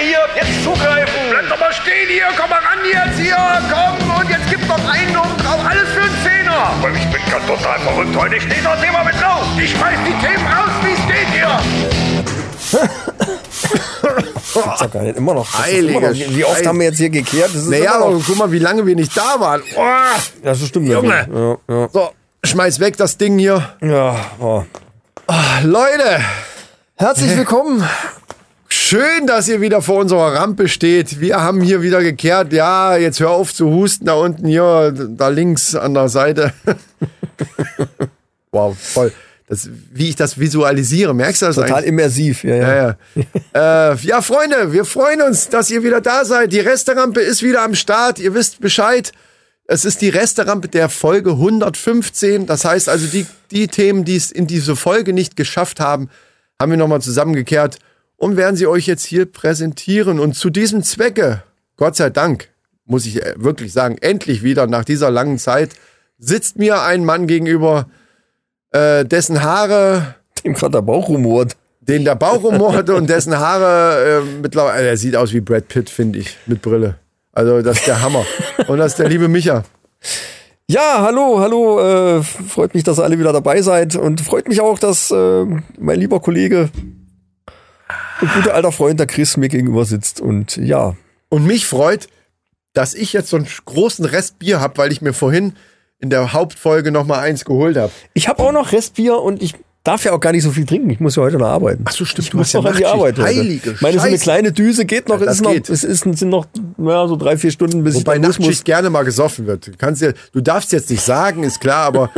hier, jetzt zugreifen. Bleib doch mal stehen hier, komm mal ran jetzt hier, komm und jetzt gib noch einen und drauf, alles für einen Zehner. Aber ich bin ganz total verrückt heute. Ich stehe das Thema mit drauf. Ich schmeiß die Themen raus, wie es geht hier. Das ist ja gar nicht immer noch. Heilige immer noch wie oft haben wir jetzt hier gekehrt? Das ist Naja, aber noch, guck mal, wie lange wir nicht da waren. Oh, das stimmt. Junge. Ja, ja. so, schmeiß weg das Ding hier. ja oh. Leute, Herzlich willkommen. Schön, dass ihr wieder vor unserer Rampe steht. Wir haben hier wieder gekehrt. Ja, jetzt hör auf zu husten da unten hier, da links an der Seite. wow, voll. Das, wie ich das visualisiere, merkst du das Total eigentlich? immersiv. Ja, ja. Ja, ja. äh, ja, Freunde, wir freuen uns, dass ihr wieder da seid. Die Resterampe ist wieder am Start. Ihr wisst Bescheid. Es ist die Resterampe der Folge 115. Das heißt also, die, die Themen, die es in diese Folge nicht geschafft haben, haben wir nochmal zusammengekehrt und werden sie euch jetzt hier präsentieren. Und zu diesem Zwecke, Gott sei Dank, muss ich äh, wirklich sagen, endlich wieder nach dieser langen Zeit, sitzt mir ein Mann gegenüber, äh, dessen Haare Dem gerade der Bauch rumort. den der Bauch rumort und dessen Haare äh, mittlerweile, er sieht aus wie Brad Pitt, finde ich, mit Brille. Also das ist der Hammer. Und das ist der liebe Micha. Ja, hallo, hallo. Äh, freut mich, dass ihr alle wieder dabei seid und freut mich auch, dass äh, mein lieber Kollege und guter alter Freund der Chris mir gegenüber sitzt. Und ja, Und mich freut, dass ich jetzt so einen großen Rest Bier habe, weil ich mir vorhin in der Hauptfolge noch mal eins geholt habe. ich habe auch noch Restbier und ich darf ja auch gar nicht so viel trinken. Ich muss ja heute noch arbeiten. Ach so, stimmt, Ich du muss ja noch an die. Arbeit. Heute. Heilige Ich meine, so eine kleine Düse geht noch. Ja, es, das ist noch geht. es ist, sind noch ja, so drei, vier Stunden, bis Wobei ich Nachtschicht muss. gerne mal gesoffen wird. Du, kannst ja, du darfst jetzt nicht sagen, ist klar, aber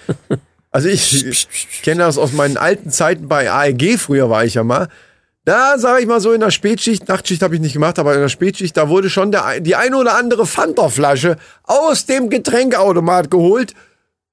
also ich, ich kenne das aus meinen alten Zeiten bei AEG, früher war ich ja mal. Da sage ich mal so in der Spätschicht, Nachtschicht habe ich nicht gemacht, aber in der Spätschicht, da wurde schon der, die ein oder andere Fanta-Flasche aus dem Getränkautomat geholt,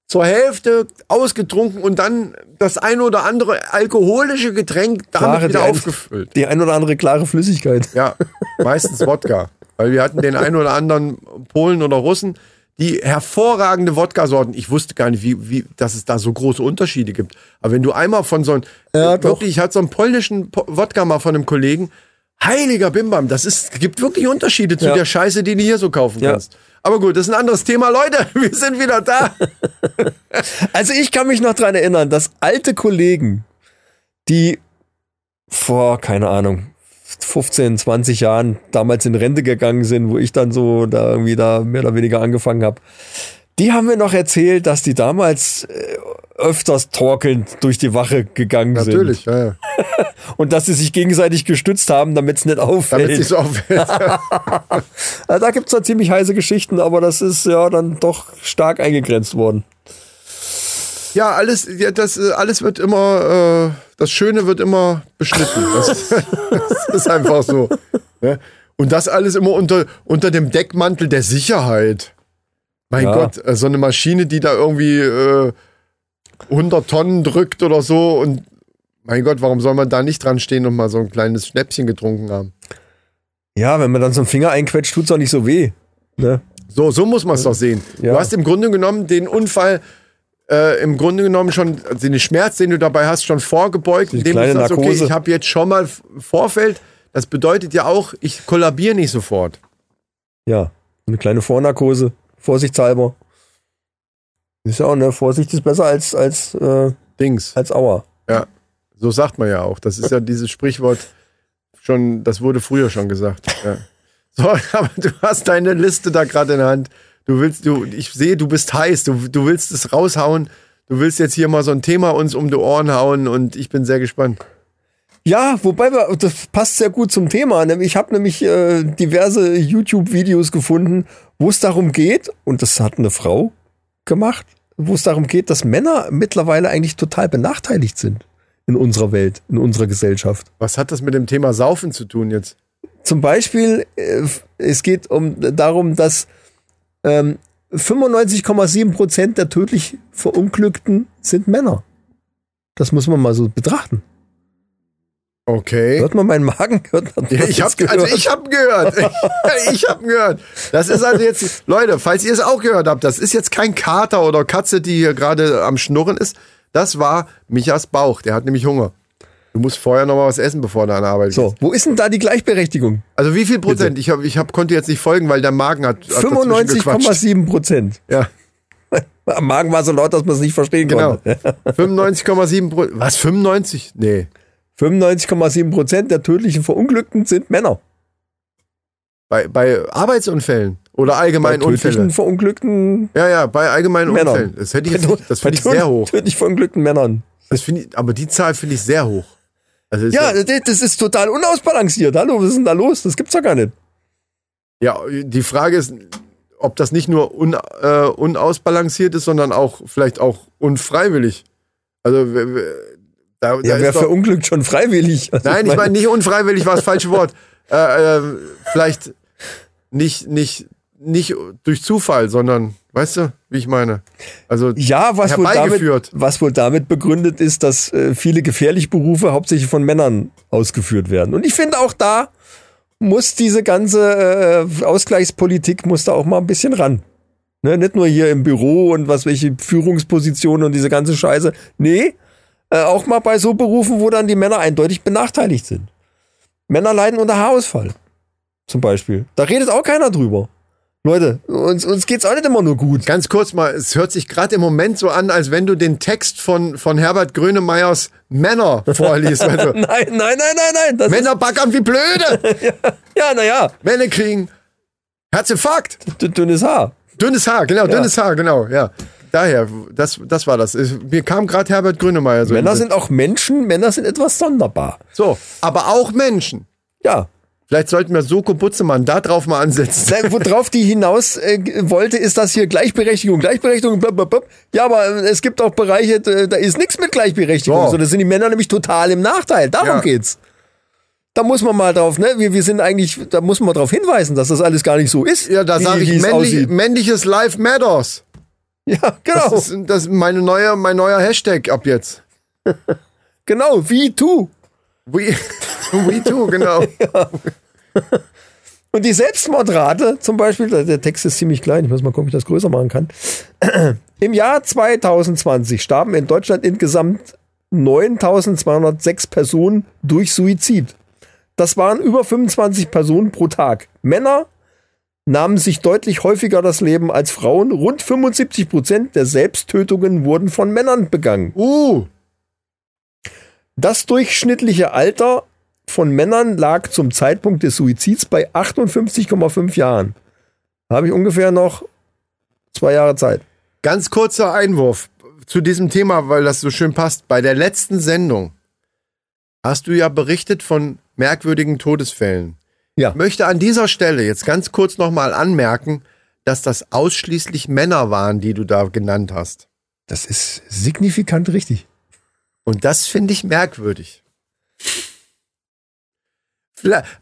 zur Hälfte ausgetrunken und dann das ein oder andere alkoholische Getränk damit Klare, wieder die ein- aufgefüllt. Die ein oder andere klare Flüssigkeit. Ja, meistens Wodka. Weil wir hatten den einen oder anderen Polen oder Russen, die hervorragende Wodka-Sorten. Ich wusste gar nicht, wie, wie, dass es da so große Unterschiede gibt. Aber wenn du einmal von so einem, Ja, doch. wirklich, ich hatte so einen polnischen Po- Wodka mal von einem Kollegen, heiliger Bimbam, das ist, gibt wirklich Unterschiede zu Ja. der Scheiße, die du hier so kaufen Ja. kannst. Aber gut, das ist ein anderes Thema. Leute, wir sind wieder da. Also ich kann mich noch dran erinnern, dass alte Kollegen, die vor, keine Ahnung, 15, 20 Jahren damals in Rente gegangen sind, wo ich dann so da irgendwie da mehr oder weniger angefangen habe, die haben mir noch erzählt, dass die damals äh, öfters torkelnd durch die Wache gegangen Natürlich, ja, ja. sind. Und dass sie sich gegenseitig gestützt haben, damit es nicht auffällt. Damit es nicht auffällt. Also da gibt's da ziemlich heiße Geschichten, aber das ist ja dann doch stark eingegrenzt worden. Ja, alles, ja, das, äh, alles wird immer, äh, das Schöne wird immer beschnitten. Das, das ist einfach so. Ne? Und das alles immer unter, unter dem Deckmantel der Sicherheit. Mein Ja. Gott, äh, so eine Maschine, die da irgendwie äh, 100 Tonnen drückt oder so. Und mein Gott, warum soll man da nicht dran stehen und mal so ein kleines Schnäpschen getrunken haben? Ja, wenn man dann so einen Finger einquetscht, tut's auch nicht so weh. Ne? So, so muss man es doch sehen. Ja. Du hast im Grunde genommen den Unfall äh, im Grunde genommen schon also den Schmerz, den du dabei hast, schon vorgebeugt, Die indem kleine du sagst, okay, Narkose. ich habe jetzt schon mal Vorfeld. Das bedeutet ja auch, ich kollabiere nicht sofort. Ja, eine kleine Vornarkose, vorsichtshalber. Ist ja auch, ne? Vorsicht ist besser als, als, äh, Dings. als Aua. Ja, so sagt man ja auch. Das ist ja dieses Sprichwort schon, das wurde früher schon gesagt. Ja. So, aber du hast deine Liste da gerade in der Hand. Du willst, du, ich sehe, du bist heiß. Du, du willst es raushauen. Du willst jetzt hier mal so ein Thema uns um die Ohren hauen und ich bin sehr gespannt. Ja, wobei wir, das passt sehr gut zum Thema. Ich habe nämlich äh, diverse YouTube-Videos gefunden, wo es darum geht, und das hat eine Frau gemacht, wo es darum geht, dass Männer mittlerweile eigentlich total benachteiligt sind in unserer Welt, in unserer Gesellschaft. Was hat das mit dem Thema Saufen zu tun jetzt? Zum Beispiel, äh, es geht um darum, dass ähm, 95,7 Prozent der tödlich Verunglückten sind Männer. Das muss man mal so betrachten. Okay. Hört man meinen Magen? Hört man Ja, ich habe also ich hab gehört. ich habe gehört. Das ist also jetzt, Leute, falls ihr es auch gehört habt, das ist jetzt kein Kater oder Katze, die hier gerade am Schnurren ist. Das war Michas Bauch. Der hat nämlich Hunger. Du musst vorher noch mal was essen, bevor du an der Arbeit So, gehst. wo ist denn da die Gleichberechtigung? Also wie viel Prozent? Ich, hab, ich hab, konnte jetzt nicht folgen, weil der Magen hat, hat dazwischen gequatscht. 95,7 Prozent. Ja, Am Magen war so laut, dass man es nicht verstehen genau. konnte. 95,7 Prozent. Was, 95? Nee. 95,7 Prozent der tödlichen Verunglückten sind Männer. Bei, bei Arbeitsunfällen oder Bei allgemeinen tödlichen Unfällen. Verunglückten Ja, ja, bei allgemeinen Männern. Unfällen. Das hätte ich jetzt nicht, das Bei finde ich sehr hoch. Tödlich verunglückten Männern. Das finde ich, aber die Zahl finde ich sehr hoch. Also ist Ja, das ist total unausbalanciert. Hallo, was ist denn da los? Das gibt's doch gar nicht. Ja, die Frage ist, ob das nicht nur un, äh, unausbalanciert ist, sondern auch vielleicht auch unfreiwillig. Also da, da Ja, wer ist doch, verunglückt schon freiwillig? Also Nein, ich meine nicht unfreiwillig, war das falsche Wort. Äh, äh, vielleicht nicht nicht nicht durch Zufall, sondern weißt du, wie ich meine? Also Ja, was wohl, damit, was wohl damit begründet ist, dass äh, viele gefährliche Berufe hauptsächlich von Männern ausgeführt werden. Und ich finde auch da muss diese ganze äh, Ausgleichspolitik muss da auch mal ein bisschen ran. Ne, nicht nur hier im Büro und was welche Führungspositionen und diese ganze Scheiße. Nee, äh, auch mal bei so Berufen, wo dann die Männer eindeutig benachteiligt sind. Männer leiden unter Haarausfall. Zum Beispiel. Da redet auch keiner drüber. Leute, uns, uns geht's auch nicht immer nur gut. Ganz kurz mal, es hört sich gerade im Moment so an, als wenn du den Text von, von Herbert Grönemeyers Männer vorliest. Also, Nein, nein, nein, nein, nein. Das Männer backern wie blöde. ja, naja, Männer kriegen Herzinfarkt. dünnes Haar. Dünnes Haar, genau, dünnes Haar, genau, ja. Daher, das, das war das. Mir kam gerade Herbert Grönemeyer so. Männer sind auch Menschen, Männer sind etwas sonderbar. so, aber auch Menschen. Ja. Vielleicht sollten wir Soko Butzemann da drauf mal ansetzen. Nein, Worauf die hinaus äh, wollte, ist das hier Gleichberechtigung, Gleichberechtigung, blub. Ja, aber äh, es gibt auch Bereiche, da ist nichts mit Gleichberechtigung. So. So, da sind die Männer nämlich total im Nachteil. Darum Ja. geht's. Da muss man mal drauf, ne? Wir, wir sind eigentlich, da muss man drauf hinweisen, dass das alles gar nicht so ist. Ja, da sage ich, männlich, männliches Life Matters. Ja, genau. Das ist, das ist meine neue, mein neuer Hashtag ab jetzt. genau, wie tu. We, we too, genau. Und die Selbstmordrate zum Beispiel, der der Text ist ziemlich klein, ich muss mal gucken, ob ich das größer machen kann. Im Jahr 2020 starben in Deutschland insgesamt 9206 Personen durch Suizid. Das waren über 25 Personen pro Tag. Männer nahmen sich deutlich häufiger das Leben als Frauen. Rund 75 Prozent der Selbsttötungen wurden von Männern begangen. Uh, Das durchschnittliche Alter von Männern lag zum Zeitpunkt des Suizids bei 58,5 Jahren. Da habe ich ungefähr noch zwei Jahre Zeit. ganz kurzer Einwurf zu diesem Thema, weil das so schön passt. Bei der letzten Sendung hast du ja berichtet von merkwürdigen Todesfällen. Ja. Ich möchte an dieser Stelle jetzt ganz kurz nochmal anmerken, dass das ausschließlich Männer waren, die du da genannt hast. Das ist signifikant richtig. Und das finde ich merkwürdig.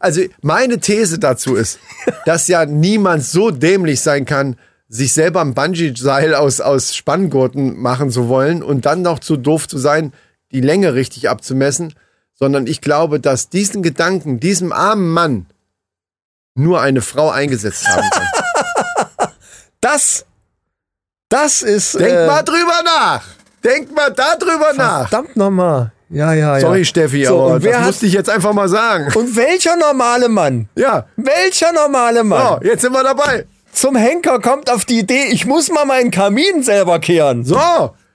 Also meine These dazu ist, dass ja niemand so dämlich sein kann, sich selber ein Bungee-Seil aus, aus Spanngurten machen zu wollen und dann noch zu doof zu sein, die Länge richtig abzumessen, sondern ich glaube, dass diesen Gedanken, diesem armen Mann nur eine Frau eingesetzt haben kann. Das, das ist. Denk äh, mal drüber nach! Denk mal darüber nach! Verdammt nochmal. Ja, ja, ja. Sorry, Steffi, So, aber und wer das hat- musste ich jetzt einfach mal sagen. Und welcher normale Mann? Ja, Welcher normale Mann? so, jetzt sind wir dabei. Zum Henker kommt auf die Idee, ich muss mal meinen Kamin selber kehren. So.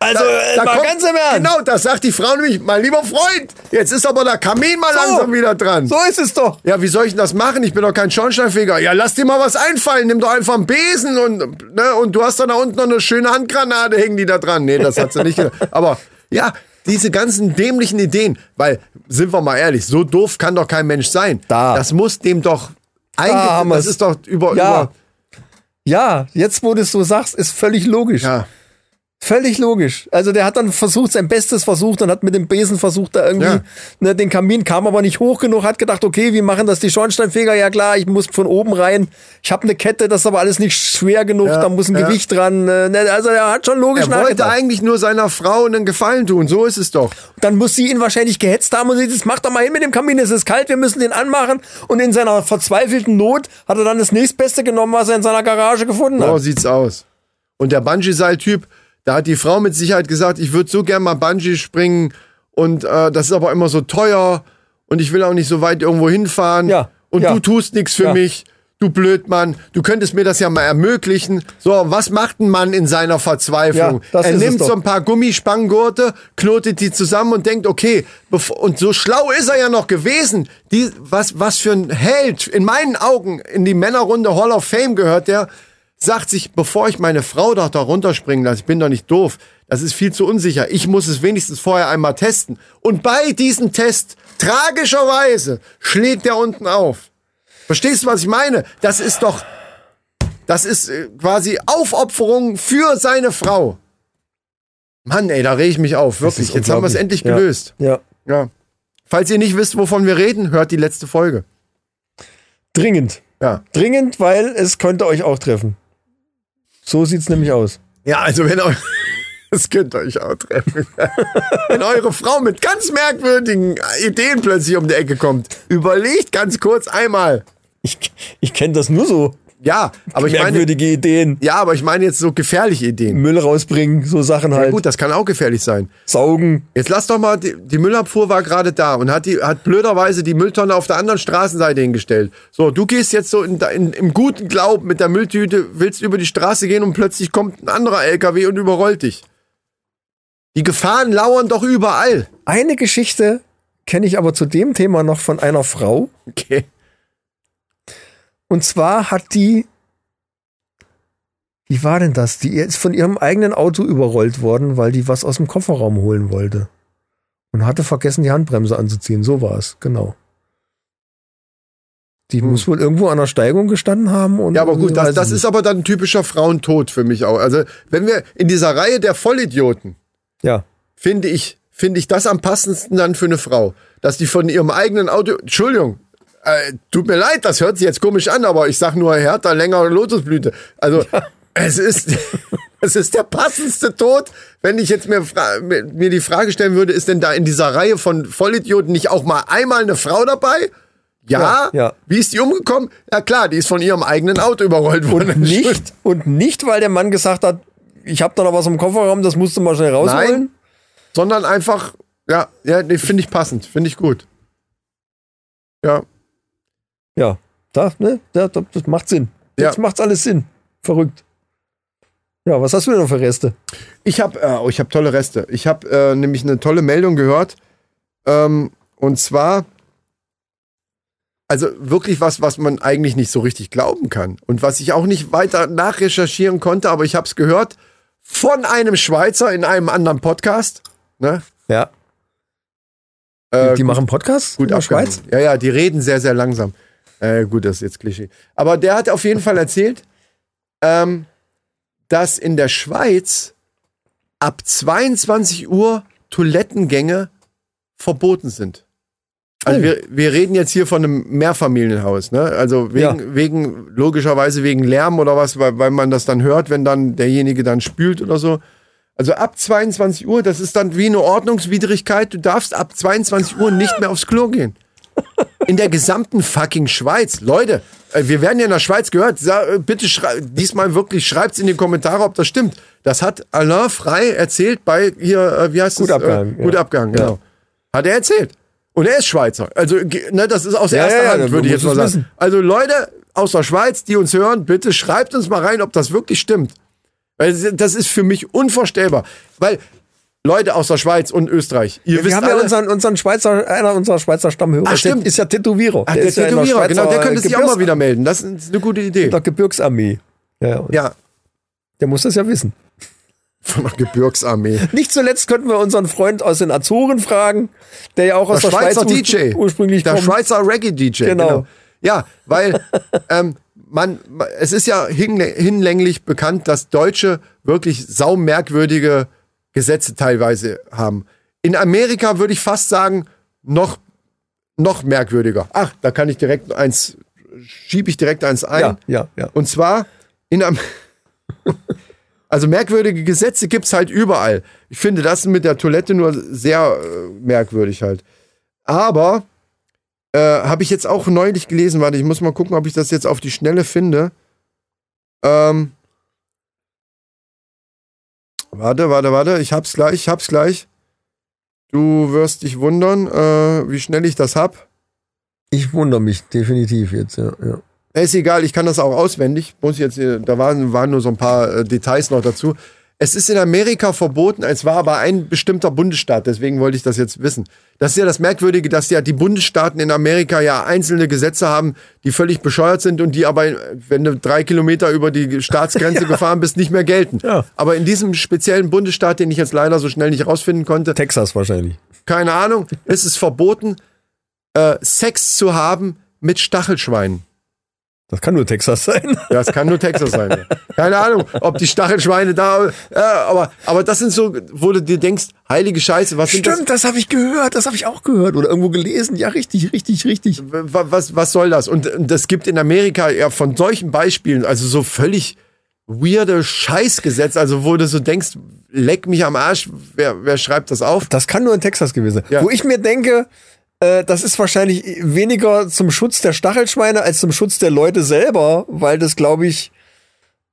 Also, äh, mal ganz im Ernst. Genau, das sagt die Frau nämlich, mein lieber Freund, jetzt ist aber der Kamin mal langsam wieder dran. So ist es doch. Ja, wie soll ich denn das machen? Ich bin doch kein Schornsteinfeger. Ja, lass dir mal was einfallen. Nimm doch einfach einen Besen und, ne, und du hast dann da unten noch eine schöne Handgranate, hängen die da dran. Nee, das hat sie nicht gedacht. Aber ja, diese ganzen dämlichen Ideen, weil, sind wir mal ehrlich, so doof kann doch kein Mensch sein. Da. Das muss dem doch eigentlich, das wir's. ist doch über, Ja. über, Ja, jetzt wo du es so sagst, ist völlig logisch. ja. Völlig logisch. Also der hat dann versucht, sein Bestes versucht und hat mit dem Besen versucht, da irgendwie Ja. ne, den Kamin, kam aber nicht hoch genug, hat gedacht, okay, wie machen das die Schornsteinfeger? Ja klar, ich muss von oben rein. Ich habe eine Kette, das ist aber alles nicht schwer genug, Ja, da muss ein ja. Gewicht dran. äh, ne, Also er hat schon logisch Er wollte nachgedacht. eigentlich nur seiner Frau einen Gefallen tun. So ist es doch. Dann muss sie ihn wahrscheinlich gehetzt haben und sie das macht doch mal hin mit dem Kamin, es ist kalt, wir müssen den anmachen. Und in seiner verzweifelten Not hat er dann das nächstbeste genommen, was er in seiner Garage gefunden So hat. sieht's aus. Und der Bungee-Seil-Typ, da hat die Frau mit Sicherheit gesagt, ich würde so gern mal Bungee springen und äh, das ist aber immer so teuer und ich will auch nicht so weit irgendwo hinfahren Ja, und ja. du tust nichts für Ja. mich. Du Blödmann, du könntest mir das ja mal ermöglichen. So, was macht ein Mann in seiner Verzweiflung? Ja, er nimmt so ein paar Gummispangengurte, knotet die zusammen und denkt, okay, bevor, und so schlau ist er ja noch gewesen. Die, was, was für ein Held, in meinen Augen, in die Männerrunde Hall of Fame gehört der, sagt sich, bevor ich meine Frau doch da runterspringen lasse, ich bin doch nicht doof, das ist viel zu unsicher, ich muss es wenigstens vorher einmal testen. Und bei diesem Test, tragischerweise, schlägt er unten auf. Verstehst du, was ich meine? Das ist doch, das ist äh, quasi Aufopferung für seine Frau. Mann, ey, da reg ich mich auf, wirklich. Jetzt haben wir es endlich Ja. gelöst. Ja. Ja. Falls ihr nicht wisst, wovon wir reden, hört die letzte Folge. Dringend. Ja. Dringend, weil es könnte euch auch treffen. So sieht's nämlich aus. Ja, also wenn euch, das könnt ihr euch auch treffen. wenn eure Frau mit ganz merkwürdigen Ideen plötzlich um die Ecke kommt, überlegt ganz kurz einmal. Ich, ich kenne das nur so. Ja, aber ich meine, Merkwürdige Ideen. ja, aber ich meine jetzt so gefährliche Ideen. Müll rausbringen, so Sachen Ja, halt. gut, das kann auch gefährlich sein. Saugen. Jetzt lass doch mal, die, die Müllabfuhr war gerade da und hat, die, hat blöderweise die Mülltonne auf der anderen Straßenseite hingestellt. So, du gehst jetzt so in, in, im guten Glauben mit der Mülltüte, willst über die Straße gehen und plötzlich kommt ein anderer LKW und überrollt dich. Die Gefahren lauern doch überall. Eine Geschichte kenne ich aber zu dem Thema noch von einer Frau. Okay. Und zwar hat die, wie war denn das? Die ist von ihrem eigenen Auto überrollt worden, weil die was aus dem Kofferraum holen wollte. Und hatte vergessen, die Handbremse anzuziehen. So war es, genau. Die muss wohl irgendwo an der Steigung gestanden haben. Und Hm. Ja, aber gut, das, das ist aber dann ein typischer Frauentod für mich auch. Also, wenn wir in dieser Reihe der Vollidioten. Ja, finde ich, finde ich das am passendsten dann für eine Frau. Dass die von ihrem eigenen Auto, Entschuldigung, äh, tut mir leid, das hört sich jetzt komisch an, aber ich sag nur härter, länger Lotusblüte. Also, es ist, es ist der passendste Tod. Wenn ich jetzt mir mir die Frage stellen würde, ist denn da in dieser Reihe von Vollidioten nicht auch mal einmal eine Frau dabei? Ja, Ja, ja. Wie ist die umgekommen? Ja klar, die ist von ihrem eigenen Auto überrollt worden. Und nicht, und nicht, weil der Mann gesagt hat, ich habe da noch was im Kofferraum, das musst du mal schnell rausholen. Nein, sondern einfach, ja, ja, nee, finde ich passend, finde ich gut. Ja, Ja, da, ne, da, da, das macht Sinn. Jetzt Ja. macht's alles Sinn. Verrückt. Ja, was hast du denn noch für Reste? ich habe äh, oh, ich habe tolle Reste. Ich habe äh, nämlich eine tolle Meldung gehört. Ähm, und zwar, also wirklich was, was man eigentlich nicht so richtig glauben kann. Und was ich auch nicht weiter nachrecherchieren konnte, aber ich habe es gehört von einem Schweizer in einem anderen Podcast. Ne? Ja. Äh, die machen Podcasts gut in der. Schweiz? Ja, ja, die reden sehr, sehr langsam. Äh, gut, das ist jetzt Klischee. Aber der hat auf jeden Fall erzählt, ähm, dass in der Schweiz ab 22 Uhr Toilettengänge verboten sind. Also Oh. wir, wir reden jetzt hier von einem Mehrfamilienhaus, ne? Also wegen, Ja. wegen logischerweise wegen Lärm oder was, weil, weil man das dann hört, wenn dann derjenige dann spült oder so. Also ab 22 Uhr, das ist dann wie eine Ordnungswidrigkeit. Du darfst ab 22 Uhr nicht mehr aufs Klo gehen. In der gesamten fucking Schweiz. Leute, äh, wir werden ja in der Schweiz gehört. Äh, Bitte diesmal wirklich schreibt's in die Kommentare, ob das stimmt. Das hat Alain Frei erzählt bei hier, äh, wie heißt Gut das? abgehangen, Äh, gut ja. Ja. genau. Hat er erzählt. Und er ist Schweizer. Also, ne, das ist aus Ja, erster Hand, würde ich jetzt mal es sagen. wissen. Also Leute aus der Schweiz, die uns hören, bitte schreibt uns mal rein, ob das wirklich stimmt. Weil das ist für mich unvorstellbar. Weil Leute aus der Schweiz und Österreich, ihr Wir wisst haben ja alle, unseren, unseren Schweizer, einer unserer Schweizer Stammhörer. Ach, ja- stimmt. Ist ja Tätowierer. Ach, der ja der Tätowierer, genau, der könnte sich auch mal wieder melden. Das ist eine gute Idee. Der Gebirgsarmee. Ja, Ja, der muss das ja wissen. von der Gebirgsarmee. Nicht zuletzt könnten wir unseren Freund aus den Azoren fragen, der ja auch aus Der der, Schweizer Schweiz DJ. ursprünglich Der kommt. Schweizer Reggae-DJ. Genau. Ja, weil ähm, man, es ist ja hinlä- hinlänglich bekannt, dass Deutsche wirklich saumerkwürdige Gesetze teilweise haben. In Amerika würde ich fast sagen, noch, noch merkwürdiger. Ach, da kann ich direkt eins, schiebe ich direkt eins ein. ja, ja, ja. Und zwar in einem. Also merkwürdige Gesetze gibt's halt überall. Ich finde das mit der Toilette nur sehr äh, merkwürdig halt. Aber äh, habe ich jetzt auch neulich gelesen, warte, ich muss mal gucken, ob ich das jetzt auf die Schnelle finde. Ähm, warte, warte, warte, ich hab's gleich, ich hab's gleich. Du wirst dich wundern, äh, wie schnell ich das hab. Ich wundere mich definitiv jetzt, ja. ja. Ist egal, ich kann das auch auswendig. Muss jetzt, da waren, waren nur so ein paar äh, Details noch dazu. Es ist in Amerika verboten, es war aber ein bestimmter Bundesstaat, deswegen wollte ich das jetzt wissen. Das ist ja das Merkwürdige, dass ja die Bundesstaaten in Amerika ja einzelne Gesetze haben, die völlig bescheuert sind und die aber, wenn du drei Kilometer über die Staatsgrenze gefahren bist, nicht mehr gelten. Ja. Aber in diesem speziellen Bundesstaat, den ich jetzt leider so schnell nicht rausfinden konnte, Texas wahrscheinlich. keine Ahnung, ist es verboten, äh, Sex zu haben mit Stachelschweinen. Das kann nur Texas sein. Ja, es kann nur Texas sein. Ja. Keine Ahnung, ob die Stachelschweine da, ja, aber, aber das sind so, wo du dir denkst, heilige Scheiße, was sind Stimmt, das, habe ich gehört, das habe ich auch gehört oder irgendwo gelesen. Ja, richtig, richtig, richtig. das? Wa- Was, was soll das? Und und das gibt in Amerika ja von solchen Beispielen, also so völlig weirde Scheißgesetze, also wo du so denkst, leck mich am Arsch, wer, wer schreibt das auf? Das kann nur in Texas gewesen sein. Ja. Wo ich mir denke, äh, das ist wahrscheinlich weniger zum Schutz der Stachelschweine als zum Schutz der Leute selber, weil das, glaube ich,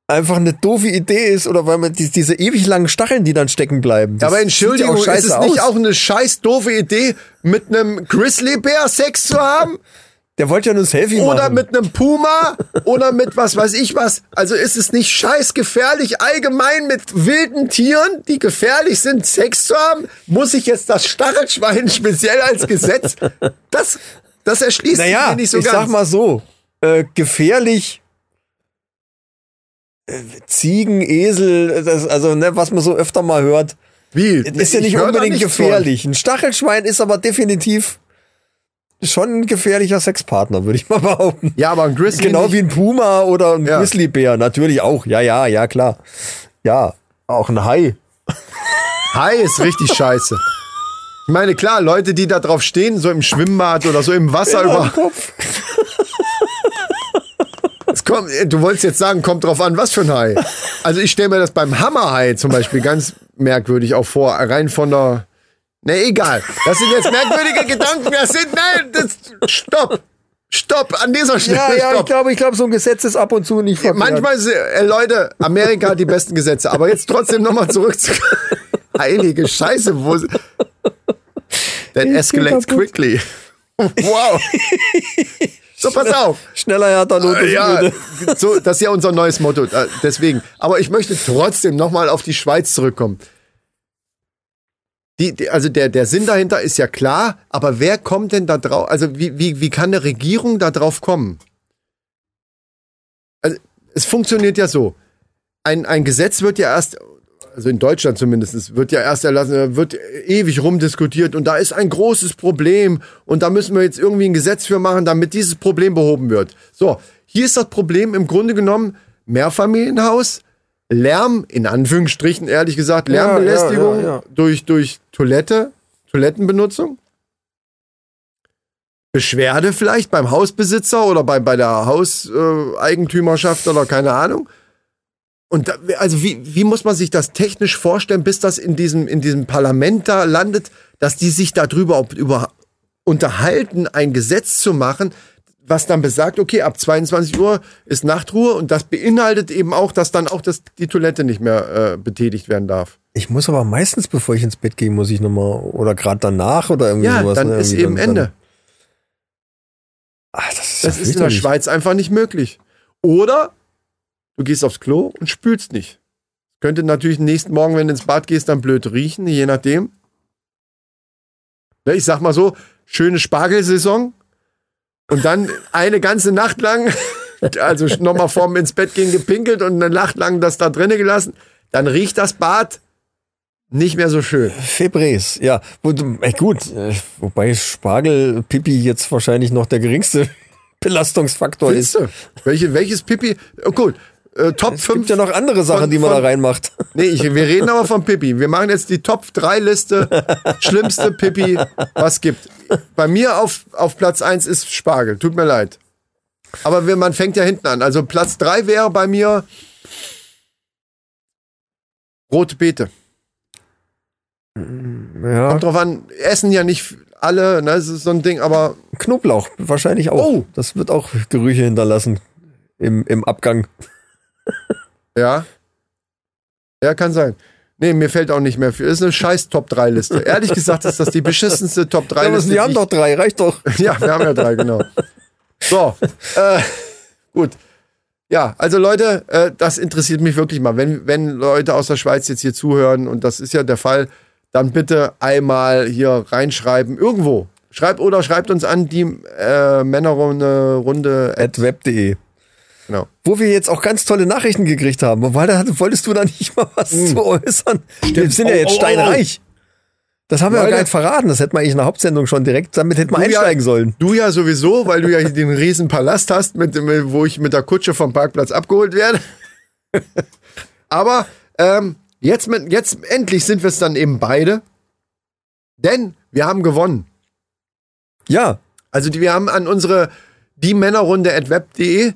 einfach eine doofe Idee ist oder weil man die, diese ewig langen Stacheln, die dann stecken bleiben. Das aber Entschuldigung, ja ist es scheiße nicht aus. auch eine scheiß doofe Idee, mit einem Grizzlybär Sex zu haben? Der wollte ja nur ein Selfie Oder machen. mit einem Puma oder mit was weiß ich was. Also ist es nicht scheiß gefährlich, allgemein mit wilden Tieren, die gefährlich sind, Sex zu haben? Muss ich jetzt das Stachelschwein speziell als Gesetz? Das, das erschließt sich naja, mir nicht so ich ganz. sag mal so, äh, gefährlich äh, Ziegen, Esel, das, also ne, was man so öfter mal hört, Wie? ist ja Ich nicht unbedingt gefährlich. Ein Stachelschwein ist aber definitiv schon ein gefährlicher Sexpartner, würde ich mal behaupten. Ja, aber ein Grizzly Genau nicht. wie ein Puma oder ein Ja. Grizzlybär, natürlich auch. Ja, ja, ja, klar. Ja, auch ein Hai. Hai ist richtig scheiße. Ich meine, klar, Leute, die da drauf stehen, so im Schwimmbad oder so im Wasser über. Kopf. Es kommt, du wolltest jetzt sagen, kommt drauf an, was für ein Hai. Also ich stelle mir das beim Hammerhai zum Beispiel ganz merkwürdig auch vor, rein von der. Ne, egal. Das sind jetzt merkwürdige Gedanken. Das sind, nein, das, stopp. Stopp, an dieser Stelle. Ja, ja, ich stopp. glaube, ich glaube, so ein Gesetz ist ab und zu nicht verkehrt. Manchmal, sind- äh, Leute, Amerika hat die besten Gesetze. Aber jetzt trotzdem nochmal zurück zu. Heilige Scheiße, wo. That escalates quickly. Wow. So, pass auf. Schneller, härter, Not ist Ja, so, das ist ja unser neues Motto. äh, Deswegen. Aber ich möchte trotzdem nochmal auf die Schweiz zurückkommen. Die, die, also der, der Sinn dahinter ist ja klar, aber wer kommt denn da drauf? Also wie, wie, wie kann eine Regierung da drauf kommen? Also es funktioniert ja so. Ein, ein Gesetz wird ja erst, also in Deutschland zumindest, wird ja erst erlassen, wird ewig rumdiskutiert und da ist ein großes Problem und da müssen wir jetzt irgendwie ein Gesetz für machen, damit dieses Problem behoben wird. So, hier ist das Problem im Grunde genommen Mehrfamilienhaus, Lärm, in Anführungsstrichen ehrlich gesagt, Lärmbelästigung ja, ja, ja. durch, durch Toilette, Toilettenbenutzung. Beschwerde vielleicht beim Hausbesitzer oder bei, bei der Hauseigentümerschaft oder keine Ahnung. Und da, also wie, wie muss man sich das technisch vorstellen, bis das in diesem, in diesem Parlament da landet, dass die sich darüber über unterhalten, ein Gesetz zu machen, was dann besagt, okay, ab 22 Uhr ist Nachtruhe und das beinhaltet eben auch, dass dann auch das, die Toilette nicht mehr äh, betätigt werden darf. Ich muss aber meistens, bevor ich ins Bett gehe, muss ich nochmal, oder gerade danach oder irgendwie Ja, sowas. dann ne, ist eben dann, Ende. Dann, ah, das ist, Das ist in der. Schweiz einfach nicht möglich. Oder du gehst aufs Klo und spülst nicht. Könnte natürlich nächsten Morgen, wenn du ins Bad gehst, dann blöd riechen, je nachdem. Ne, Ich sag mal so, schöne Spargelsaison und dann eine ganze Nacht lang, also nochmal vorm ins Bett gehen gepinkelt und eine Nacht lang das da drinnen gelassen, dann riecht das Bad nicht mehr so schön. Febres, ja. Ey, gut, äh, wobei Spargel, Pipi jetzt wahrscheinlich noch der geringste Belastungsfaktor ist. Findest du? Welche, welches Pipi? Oh, gut. Äh, Top Es 5 gibt ja noch andere Sachen, von- die man von- da reinmacht. Nee, ich, wir reden aber von Pippi. Wir machen jetzt die Top 3 Liste. Schlimmste Pippi, was gibt. Bei mir auf, auf Platz 1 ist Spargel. Tut mir leid. Aber wir, man fängt ja hinten an. Also Platz 3 wäre bei mir rote Beete. Ja. Kommt drauf an, essen ja nicht alle, ne, das ist so ein Ding, aber Knoblauch, wahrscheinlich auch. Oh. Das wird auch Gerüche hinterlassen im, im Abgang. ja. Ja, kann sein. Nee, mir fällt auch nicht mehr für. Ist eine scheiß Top-3-Liste. Ehrlich gesagt ist das die beschissenste Ja, aber Top-3-Liste. wir haben die doch drei, reicht doch. ja, wir haben ja drei, genau. So, äh, gut. Ja, also Leute, äh, das interessiert mich wirklich mal. Wenn, wenn Leute aus der Schweiz jetzt hier zuhören, und das ist ja der Fall, dann bitte einmal hier reinschreiben, irgendwo. Schreibt oder schreibt uns an die äh, Männerrunde Runde. At web.de. Genau. Wo wir jetzt auch ganz tolle Nachrichten gekriegt haben. Weil da wolltest du da nicht mal was zu äußern. Wir sind ja jetzt oh, oh, steinreich. Das haben wir ja Leute. gar nicht verraten. Das hätten wir eigentlich in der Hauptsendung schon direkt, damit hätten wir Du ja- einsteigen sollen. Du ja sowieso, weil du ja hier den riesen Palast hast, mit, dem- wo ich mit der Kutsche vom Parkplatz abgeholt werde. Aber ähm, jetzt, mit, jetzt endlich sind wir es dann eben beide. Denn wir haben gewonnen. Ja, Also die, wir haben an unsere die Männerrunde at web.de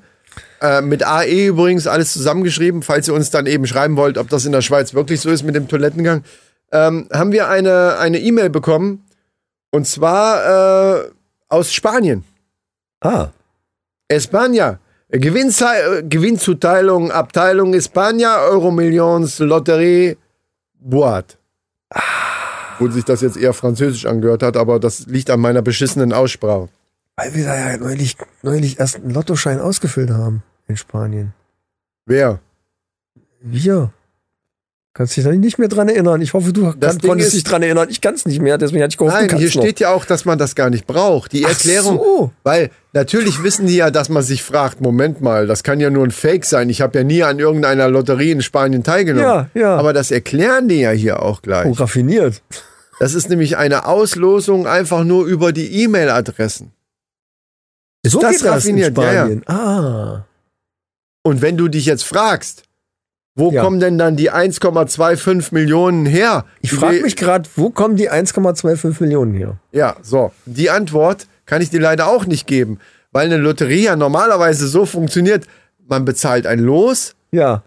äh, mit AE übrigens alles zusammengeschrieben, falls ihr uns dann eben schreiben wollt, ob das in der Schweiz wirklich so ist mit dem Toilettengang, ähm, haben wir eine eine E-Mail bekommen und zwar äh, aus Spanien. ah, España. Gewinnzei Gewinnzuteilung, Abteilung España, Euromillions, Lotterie, Boat. Wo sich das jetzt eher französisch angehört hat, aber das liegt an meiner beschissenen Aussprache. weil wir da ja neulich, neulich erst einen Lottoschein ausgefüllt haben in Spanien. Wer? Wir. Kannst dich nicht mehr dran erinnern. Ich hoffe, du Das kann, konntest dich dran erinnern. Ich kann es nicht mehr, deswegen hatte ich gehofft, Nein, hier noch. steht ja auch, dass man das gar nicht braucht. Die Ach Erklärung, so. weil natürlich wissen die ja, dass man sich fragt, Moment mal, das kann ja nur ein Fake sein. Ich habe ja nie an irgendeiner Lotterie in Spanien teilgenommen. Ja, ja. Aber das erklären die ja hier auch gleich. Oh, raffiniert. Das ist nämlich eine Auslosung einfach nur über die E-Mail-Adressen. So das geht das in raffiniert, ja, ja. Spanien. Ah. Und wenn du dich jetzt fragst, wo Ja. kommen denn dann die 1,25 Millionen her? Ich frage mich gerade, wo kommen die 1,25 Millionen her? Ja, so. Die Antwort kann ich dir leider auch nicht geben, weil eine Lotterie ja normalerweise so funktioniert, man bezahlt ein Los Ja.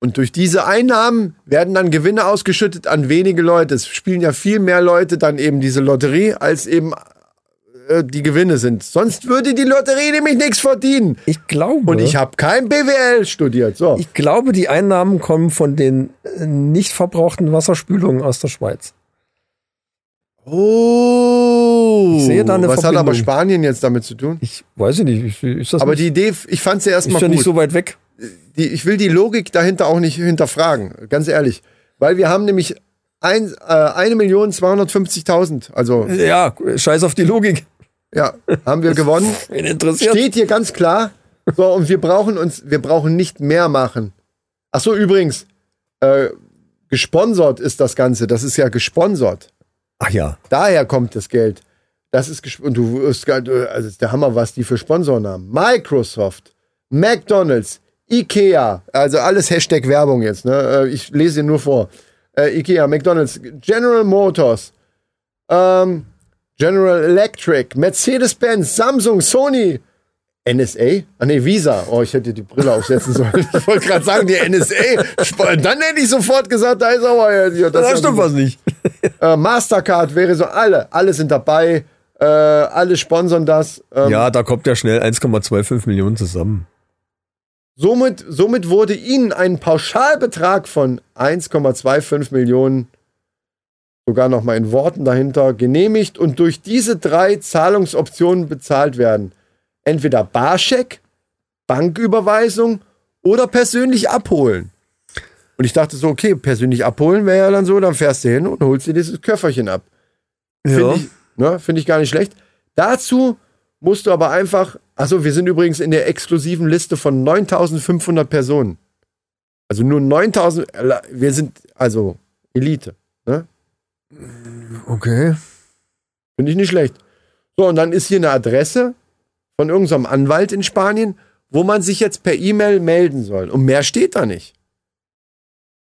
und durch diese Einnahmen werden dann Gewinne ausgeschüttet an wenige Leute. Es spielen ja viel mehr Leute dann eben diese Lotterie, als eben äh, die Gewinne sind. Sonst würde die Lotterie nämlich nichts verdienen. Ich glaube. Und ich habe kein BWL studiert. So. Ich glaube, die Einnahmen kommen von den äh, nicht verbrauchten Wasserspülungen aus der Schweiz. Oh. Ich sehe da eine Was hat aber. Spanien jetzt damit zu tun? Ich weiß nicht. Ist, ist das Aber nicht, die Idee, ich fand sie ist erstmal ja gut. nicht so weit weg. die, ich will die Logik dahinter auch nicht hinterfragen, ganz ehrlich. Weil wir haben nämlich ein, äh, 1.250.000, also Ja, scheiß auf die Logik. Ja, haben wir gewonnen. Wen interessiert? Steht hier ganz klar. So, und wir brauchen uns, wir brauchen nicht mehr machen. Ach so, übrigens, äh, gesponsert ist das Ganze. Das ist ja gesponsert. Ach ja. Daher kommt das Geld. Das ist und du wirst also ist der Hammer, was die für Sponsoren haben. Microsoft, McDonald's, Ikea, also alles Hashtag Werbung jetzt. Ne? Äh, Ich lese nur vor. Äh, Ikea, McDonald's, General Motors, ähm, General Electric, Mercedes-Benz, Samsung, Sony, NSA? Ah ne, Visa. Oh, ich hätte die Brille aufsetzen sollen. Ich wollte gerade sagen, die NSA. Dann hätte ich sofort gesagt, da ist aber ja, das Da stimmt was nicht. äh, Mastercard wäre so, alle, alle sind dabei, äh, alle sponsern das. Ähm, Ja, da kommt ja schnell 1,25 Millionen zusammen. somit, somit wurde ihnen ein Pauschalbetrag von 1,25 Millionen, sogar nochmal in Worten dahinter, genehmigt und durch diese drei Zahlungsoptionen bezahlt werden. Entweder Barscheck, Banküberweisung oder persönlich abholen. Und ich dachte so, okay, persönlich abholen wäre ja dann so, dann fährst du hin und holst dir dieses Köfferchen ab. Finde ich, ne, find ich gar nicht schlecht. Dazu musst du aber einfach, also wir sind übrigens in der exklusiven Liste von 9500 Personen. Also nur 9000, äh, wir sind also Elite. Okay. Finde ich nicht schlecht. So, und dann ist hier eine Adresse von irgendeinem Anwalt in Spanien, wo man sich jetzt per E-Mail melden soll. Und mehr steht da nicht.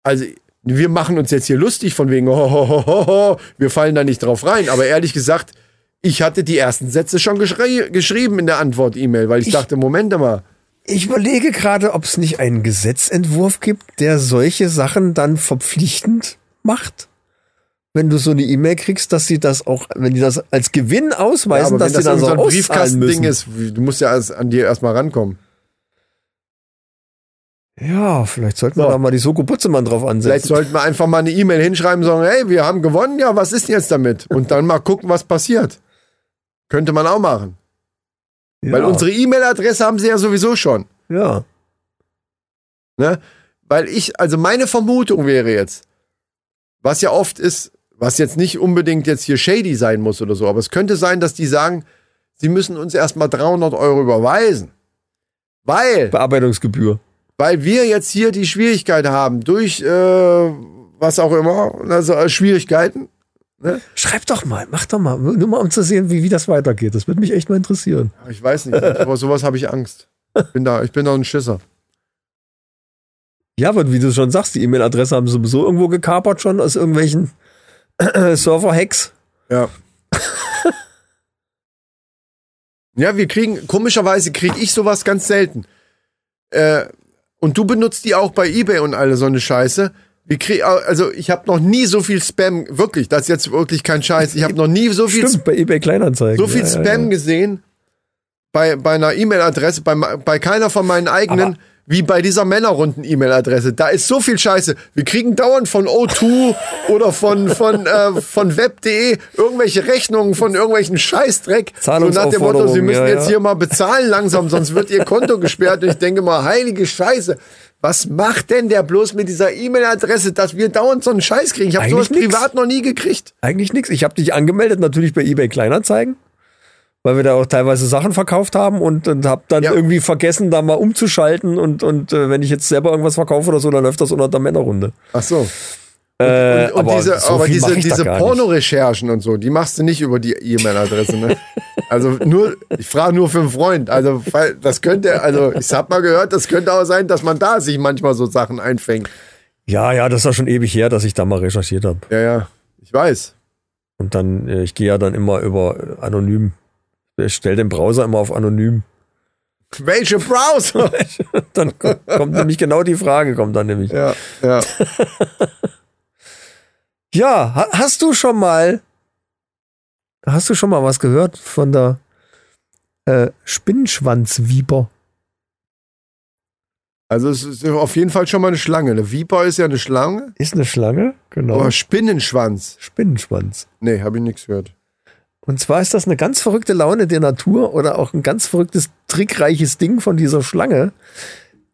Also, wir machen uns jetzt hier lustig von wegen, oh, ho, ho, ho, ho, wir fallen da nicht drauf rein. Aber ehrlich gesagt, ich hatte die ersten Sätze schon geschrei geschrieben in der Antwort-E-Mail, weil ich, Ich- dachte, Moment mal. Ich überlege gerade, ob es nicht einen Gesetzentwurf gibt, der solche Sachen dann verpflichtend macht. Wenn du so eine E-Mail kriegst, dass sie das auch, wenn die das als Gewinn Ja, ausweisen, aber dass sie das dann so ein Briefkastending ist, du musst ja an dir erstmal rankommen. Ja, vielleicht sollten wir So. da mal die Soko Butzemann drauf Vielleicht ansetzen. sollten wir einfach mal eine E-Mail hinschreiben und sagen, hey, wir haben gewonnen, ja, was ist denn jetzt damit? Und dann mal gucken, was passiert. Könnte man auch machen. ja. Weil unsere E-Mail-Adresse haben sie ja sowieso schon. Ja. Ne? Weil ich, also meine Vermutung wäre jetzt, was ja oft ist, was jetzt nicht unbedingt jetzt hier shady sein muss oder so, aber es könnte sein, dass die sagen, sie müssen uns erstmal 300 Euro überweisen. Weil, Bearbeitungsgebühr. weil wir jetzt hier die Schwierigkeit haben, durch äh, was auch immer, also äh, Schwierigkeiten. Schreib doch mal, mach doch mal, nur mal um zu sehen, wie, wie das weitergeht. Das würde mich echt mal interessieren. Ich weiß nicht, vor sowas habe ich Angst. Ich bin da, ich bin da ein Schisser. Ja, aber wie du schon sagst, die E-Mail-Adresse haben sie sowieso irgendwo gekapert schon aus irgendwelchen Server-Hacks. Ja. ja, wir kriegen, komischerweise kriege ich sowas ganz selten. Äh, und du benutzt die auch bei Ebay und alle so eine Scheiße. Wir krieg, also ich habe noch nie so viel Spam, wirklich, das ist jetzt wirklich kein Scheiß. Ich habe noch nie so viel, Stimmt, bei eBay Kleinanzeigen. so viel Ja, ja, Spam ja. gesehen bei, bei einer E-Mail-Adresse, bei, bei keiner von meinen eigenen, Aber- wie bei dieser Männerrunden-E-Mail-Adresse. Da ist so viel Scheiße. Wir kriegen dauernd von O2 oder von, von, äh, von web.de irgendwelche Rechnungen von irgendwelchen Scheißdreck. So nach dem Motto, Sie müssen ja, jetzt ja. hier mal bezahlen langsam, sonst wird Ihr Konto gesperrt. Und ich denke mal, heilige Scheiße. Was macht denn der bloß mit dieser E-Mail-Adresse, dass wir dauernd so einen Scheiß kriegen? Ich habe sowas nix. privat noch nie gekriegt. Eigentlich nichts. Ich habe dich angemeldet, natürlich bei eBay Kleinanzeigen, weil wir da auch teilweise Sachen verkauft haben und, und habe dann Ja. irgendwie vergessen, da mal umzuschalten und, und äh, wenn ich jetzt selber irgendwas verkaufe oder so, dann läuft das unter der Männerrunde. Ach so. Äh, Und, und diese, so aber diese, diese. Pornorecherchen und so, die machst du nicht über die E-Mail-Adresse, ne? Also nur, ich frage nur für einen Freund. Also das könnte, also ich hab mal gehört, das könnte auch sein, dass man da sich manchmal so Sachen einfängt. Ja, ja, das ist ja schon ewig her, dass ich da mal recherchiert habe. Ja, ja, ich weiß. Und dann, äh, ich gehe ja dann immer über anonym. Ich stelle den Browser immer auf anonym. Welche Browser? Dann ko- kommt nämlich genau die Frage, kommt dann nämlich. ja, ja. Ja, ha hast du schon mal, hast du schon mal was gehört von der äh, Spinnenschwanzviper? Also es ist auf jeden Fall schon mal eine Schlange. Eine Viper ist ja eine Schlange, Ist eine Schlange, genau. aber Spinnenschwanz. Spinnenschwanz. Nee, habe ich nichts gehört. Und zwar ist das eine ganz verrückte Laune der Natur oder auch ein ganz verrücktes, trickreiches Ding von dieser Schlange.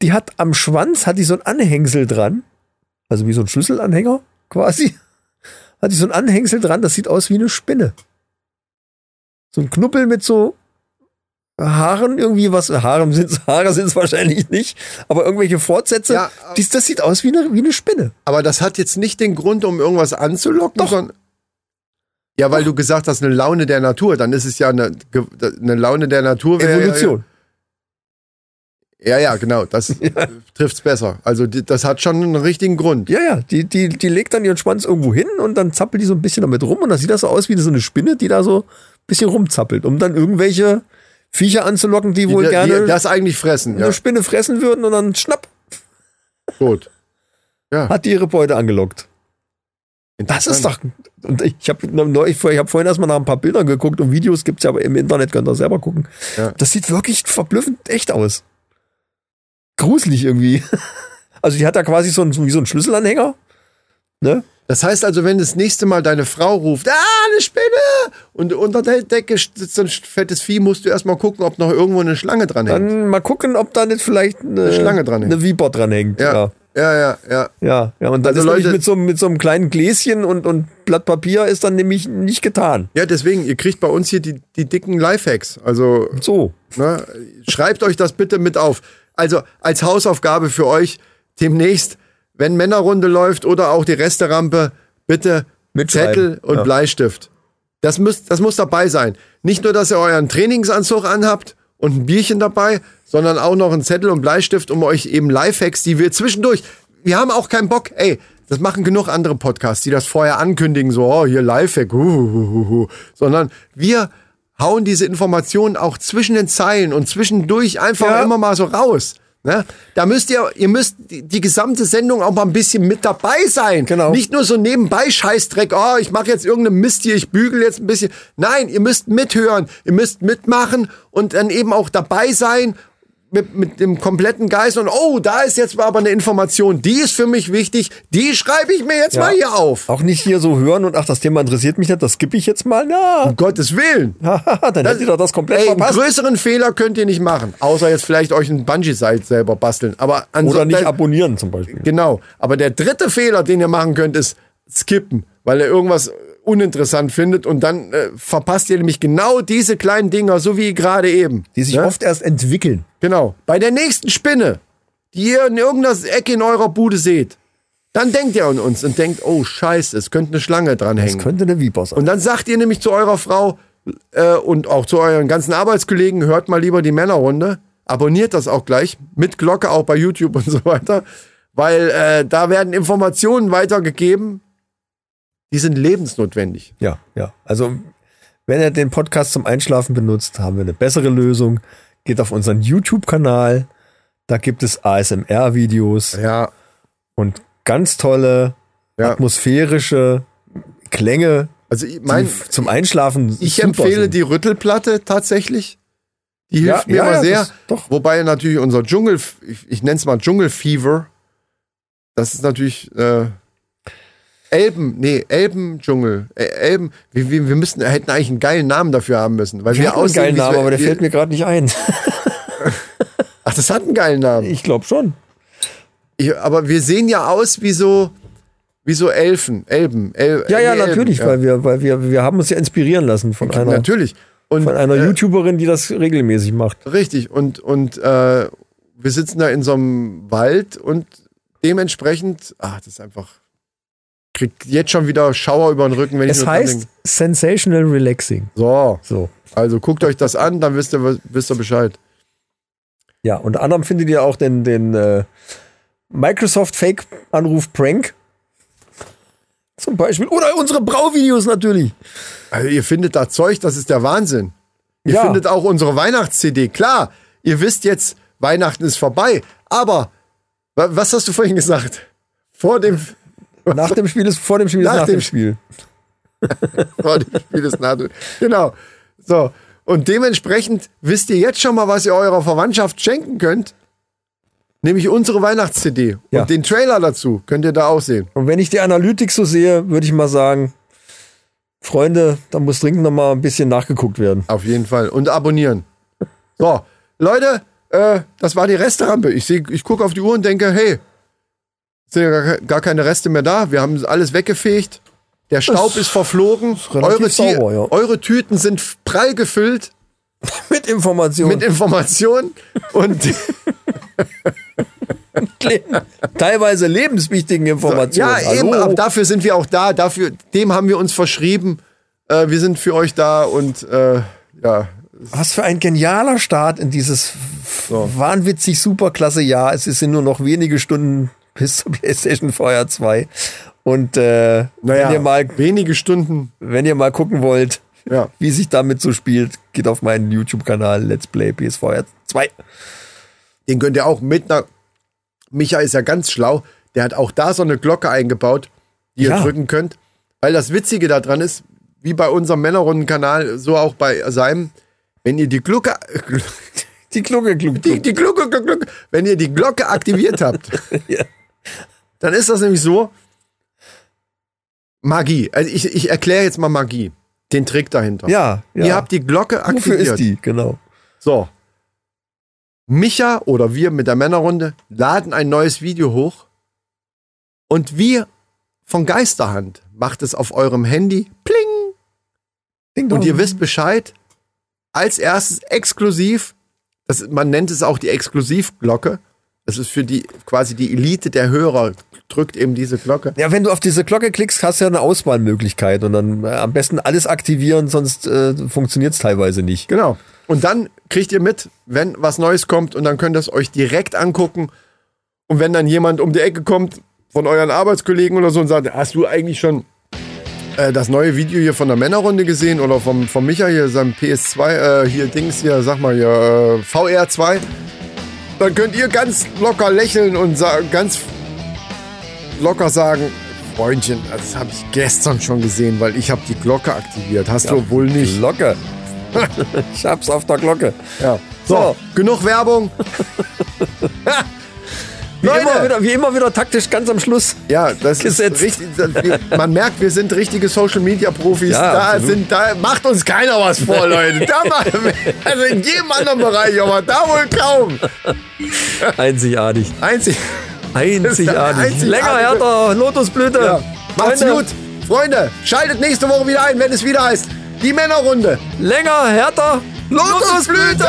Die hat am Schwanz, hat die so ein Anhängsel dran. Also wie so ein Schlüsselanhänger quasi. Hat die so ein Anhängsel dran, das sieht aus wie eine Spinne. So ein Knuppel mit so Haaren, irgendwie was. Haare sind Haare sind es wahrscheinlich nicht, aber irgendwelche Fortsätze. Ja, Dies, das sieht aus wie eine, wie eine Spinne. Aber das hat jetzt nicht den Grund, um irgendwas anzulocken, Doch. sondern. Ja, weil du gesagt hast, eine Laune der Natur, dann ist es ja eine, eine Laune der Natur. Evolution. Ja, ja, genau, das trifft's besser. Also die, das hat schon einen richtigen Grund. Ja, ja, die, die, die legt dann ihren Schwanz irgendwo hin und dann zappelt die so ein bisschen damit rum und dann sieht das so aus wie so eine Spinne, die da so ein bisschen rumzappelt, um dann irgendwelche Viecher anzulocken, die wohl die, gerne die, das eigentlich fressen. eine Ja, Spinne fressen würden und dann schnapp, gut. Ja, hat die ihre Beute angelockt. Das ist doch. Und ich habe ich hab vorhin erstmal nach ein paar Bildern geguckt und Videos gibt's ja aber im Internet, könnt ihr selber gucken. Ja. Das sieht wirklich verblüffend echt aus. Gruselig irgendwie. Also die hat da quasi so einen, wie so einen Schlüsselanhänger. Ne? Das heißt also, wenn das nächste Mal deine Frau ruft, ah, eine Spinne! Und unter der Decke sitzt so ein fettes Vieh, musst du erstmal gucken, ob noch irgendwo eine Schlange dran hängt. Dann mal gucken, ob da nicht vielleicht eine, Eine Schlange dran hängt. eine Viper dran hängt. Ja, Ja. Ja, ja, ja. Ja, ja. Und dann Also ist Leute- mit so, mit so einem kleinen Gläschen und, und Blatt Papier ist dann nämlich nicht getan. Ja, deswegen, ihr kriegt bei uns hier die, die dicken Lifehacks. Also So. Ne? Schreibt euch das bitte mit auf. Also als Hausaufgabe für euch demnächst, wenn Männerrunde läuft oder auch die Resterampe, bitte Mitschreiben. Zettel und Ja. Bleistift. Das, müsst, das muss dabei sein. Nicht nur, dass ihr euren Trainingsanzug anhabt und ein Bierchen dabei, sondern auch noch ein Zettel und Bleistift, um euch eben Lifehacks, die wir zwischendurch, wir haben auch keinen Bock, ey, das machen genug andere Podcasts, die das vorher ankündigen, so, oh, hier Lifehack, hu, hu, hu, hu. sondern wir hauen diese Informationen auch zwischen den Zeilen und zwischendurch einfach Ja. immer mal so raus. Ne? Da müsst ihr, ihr müsst die, die gesamte Sendung auch mal ein bisschen mit dabei sein. Genau. Nicht nur so nebenbei Scheißdreck, oh, ich mache jetzt irgendeine Mist hier, ich bügel jetzt ein bisschen. Nein, ihr müsst mithören, ihr müsst mitmachen und dann eben auch dabei sein, mit, mit dem kompletten Geist und oh, da ist jetzt aber eine Information, die ist für mich wichtig, die schreibe ich mir jetzt Ja. mal hier auf. Auch nicht hier so hören und ach, das Thema interessiert mich nicht, das skippe ich jetzt mal. Na, Um Gottes Willen. dann hättet ihr das komplett Ey, einen verpasst. größeren Fehler könnt ihr nicht machen. Außer jetzt vielleicht euch ein Bungee-Seil selber basteln. Aber Oder nicht abonnieren zum Beispiel. Genau. Aber der dritte Fehler, den ihr machen könnt, ist skippen, weil ihr irgendwas uninteressant findet und dann äh, verpasst ihr nämlich genau diese kleinen Dinger, so wie gerade eben. Die sich Ne? oft erst entwickeln. Genau. Bei der nächsten Spinne, die ihr in irgendeiner Ecke in eurer Bude seht, dann denkt ihr an uns und denkt, oh Scheiße, es könnte eine Schlange dran Das hängen. könnte eine Viper sein. Und dann sagt ihr nämlich zu eurer Frau äh, und auch zu euren ganzen Arbeitskollegen, hört mal lieber die Männerrunde, abonniert das auch gleich, mit Glocke auch bei YouTube und so weiter, weil äh, da werden Informationen weitergegeben, die sind lebensnotwendig. Ja, ja. Also, wenn ihr den Podcast zum Einschlafen benutzt, haben wir eine bessere Lösung. Geht auf unseren YouTube-Kanal. Da gibt es ASMR-Videos Ja, und ganz tolle Ja. atmosphärische Klänge, also mein, zum Einschlafen. ich empfehle sind. die Rüttelplatte tatsächlich. Die Ja, hilft mir ja, immer ja, sehr. das- doch. Wobei natürlich unser Dschungel, ich, ich nenne es mal Dschungelfever, das ist natürlich äh, Elben, nee, Elbendschungel, äh, Elben, wir, wir, wir müssten, hätten eigentlich einen geilen Namen dafür haben müssen. Weil Wir wir, einen aussehen, geilen Namen, aber der fällt mir gerade nicht ein. Ach, das hat einen geilen Namen. Ich glaube schon. Ich, aber wir sehen ja aus wie so, wie so Elfen, Elben. El, Ja, ja, Elben, natürlich, ja. weil wir, weil wir, wir haben uns ja inspirieren lassen von einer, Natürlich. Und, von einer äh, YouTuberin, die das regelmäßig macht. Richtig, und, und äh, wir sitzen da in so einem Wald und dementsprechend, ach, das ist einfach, kriegt jetzt schon wieder Schauer über den Rücken, wenn ich Es nur dran heißt. Sensational Relaxing. So, So. also guckt euch das an, dann wisst ihr, wisst ihr Bescheid. Ja, unter anderem findet ihr auch den, den äh, Microsoft Fake Anruf Prank. Zum Beispiel. Oder unsere Brauvideos natürlich. Also ihr findet da Zeug, das ist der Wahnsinn. Ihr Ja. findet auch unsere Weihnachts-CD. Klar, ihr wisst jetzt, Weihnachten ist vorbei, aber wa- was hast du vorhin gesagt? Vor dem, Nach dem Spiel ist vor dem Spiel ist Nach nach, dem dem Spiel. vor dem Spiel ist Nadel. Genau. So. Und dementsprechend wisst ihr jetzt schon mal, was ihr eurer Verwandtschaft schenken könnt. Nämlich unsere Weihnachts-CD. Ja. Und den Trailer dazu könnt ihr da auch sehen. Und wenn ich die Analytics so sehe, würde ich mal sagen, Freunde, da muss dringend noch mal ein bisschen nachgeguckt werden. Auf jeden Fall. Und abonnieren. So, Leute, äh, das war die Resterampe. Ich, seh- ich gucke auf die Uhr und denke, hey, sind ja gar, ke- gar keine Reste mehr da. Wir haben alles weggefegt. Der Staub ist verflogen. relativ Eure, sauber, ja. eure Tüten sind prall gefüllt Mit Informationen. mit Informationen. Und teilweise lebenswichtigen Informationen. ja, eben, Hallo. aber dafür sind wir auch da. Dafür, dem haben wir uns verschrieben. Äh, wir sind für euch da und äh, ja, Was für ein genialer Start in dieses wahnwitzig superklasse Jahr. Es sind nur noch wenige Stunden bis zur PlayStation VR 2. Und äh, naja, wenn, ihr mal, wenige Stunden. wenn ihr mal gucken wollt, Ja. wie sich damit so spielt, geht auf meinen YouTube-Kanal Let's Play PSVR 2. Den könnt ihr auch mit einer. Micha ist ja ganz schlau. Der hat auch da so eine Glocke eingebaut, die ihr Ja. drücken könnt. Weil das Witzige daran ist, wie bei unserem Männerrundenkanal, so auch bei seinem, wenn ihr die Glocke, Die Glocke, Glocke, die, die Glocke, Glocke, Glocke, wenn ihr die Glocke aktiviert habt, Ja. Dann ist das nämlich so. Magie. Also ich, ich erkläre jetzt mal Magie. Den Trick dahinter. Ja, ja. Ihr habt die Glocke aktiviert. Wofür ist die? Genau. So. Micha oder wir mit der Männerrunde laden ein neues Video hoch und wir von Geisterhand macht es auf eurem Handy pling Ding und ihr wisst Bescheid. Als erstes exklusiv, das, man nennt es auch die Exklusivglocke. Das ist für die quasi die Elite der Hörer drückt eben diese Glocke. Ja, wenn du auf diese Glocke klickst, hast du ja eine Auswahlmöglichkeit und dann äh, am besten alles aktivieren, sonst äh, funktioniert es teilweise nicht. Genau. Und dann kriegt ihr mit, wenn was Neues kommt und dann könnt ihr es euch direkt angucken. Und wenn dann jemand um die Ecke kommt von euren Arbeitskollegen oder so und sagt, hast du eigentlich schon äh, das neue Video hier von der Männerrunde gesehen oder vom, vom Micha hier, seinem PS2, äh, hier Dings hier, sag mal hier, äh, VR2, dann könnt ihr ganz locker lächeln und ganz locker sagen, Freundchen, das habe ich gestern schon gesehen, weil ich habe die Glocke aktiviert. Hast du wohl nicht. Glocke. ich hab's auf der Glocke. Ja. So, So. genug Werbung. Wie Leute. immer, wieder, wie immer wieder taktisch ganz am Schluss. Ja, das Gesetzt. ist richtig. Man merkt, wir sind richtige Social Media Profis. Ja, da, absolut. sind, da macht uns keiner was vor, Leute. Da also in jedem anderen Bereich, aber da wohl kaum. Einzigartig. Einzig. Einzigartig. Einzigartig. Länger, härter, Lotusblüte. Ja. Macht's Freunde, gut. Freunde, schaltet nächste Woche wieder ein, wenn es wieder heißt, die Männerrunde. Länger, härter, Lotusblüte!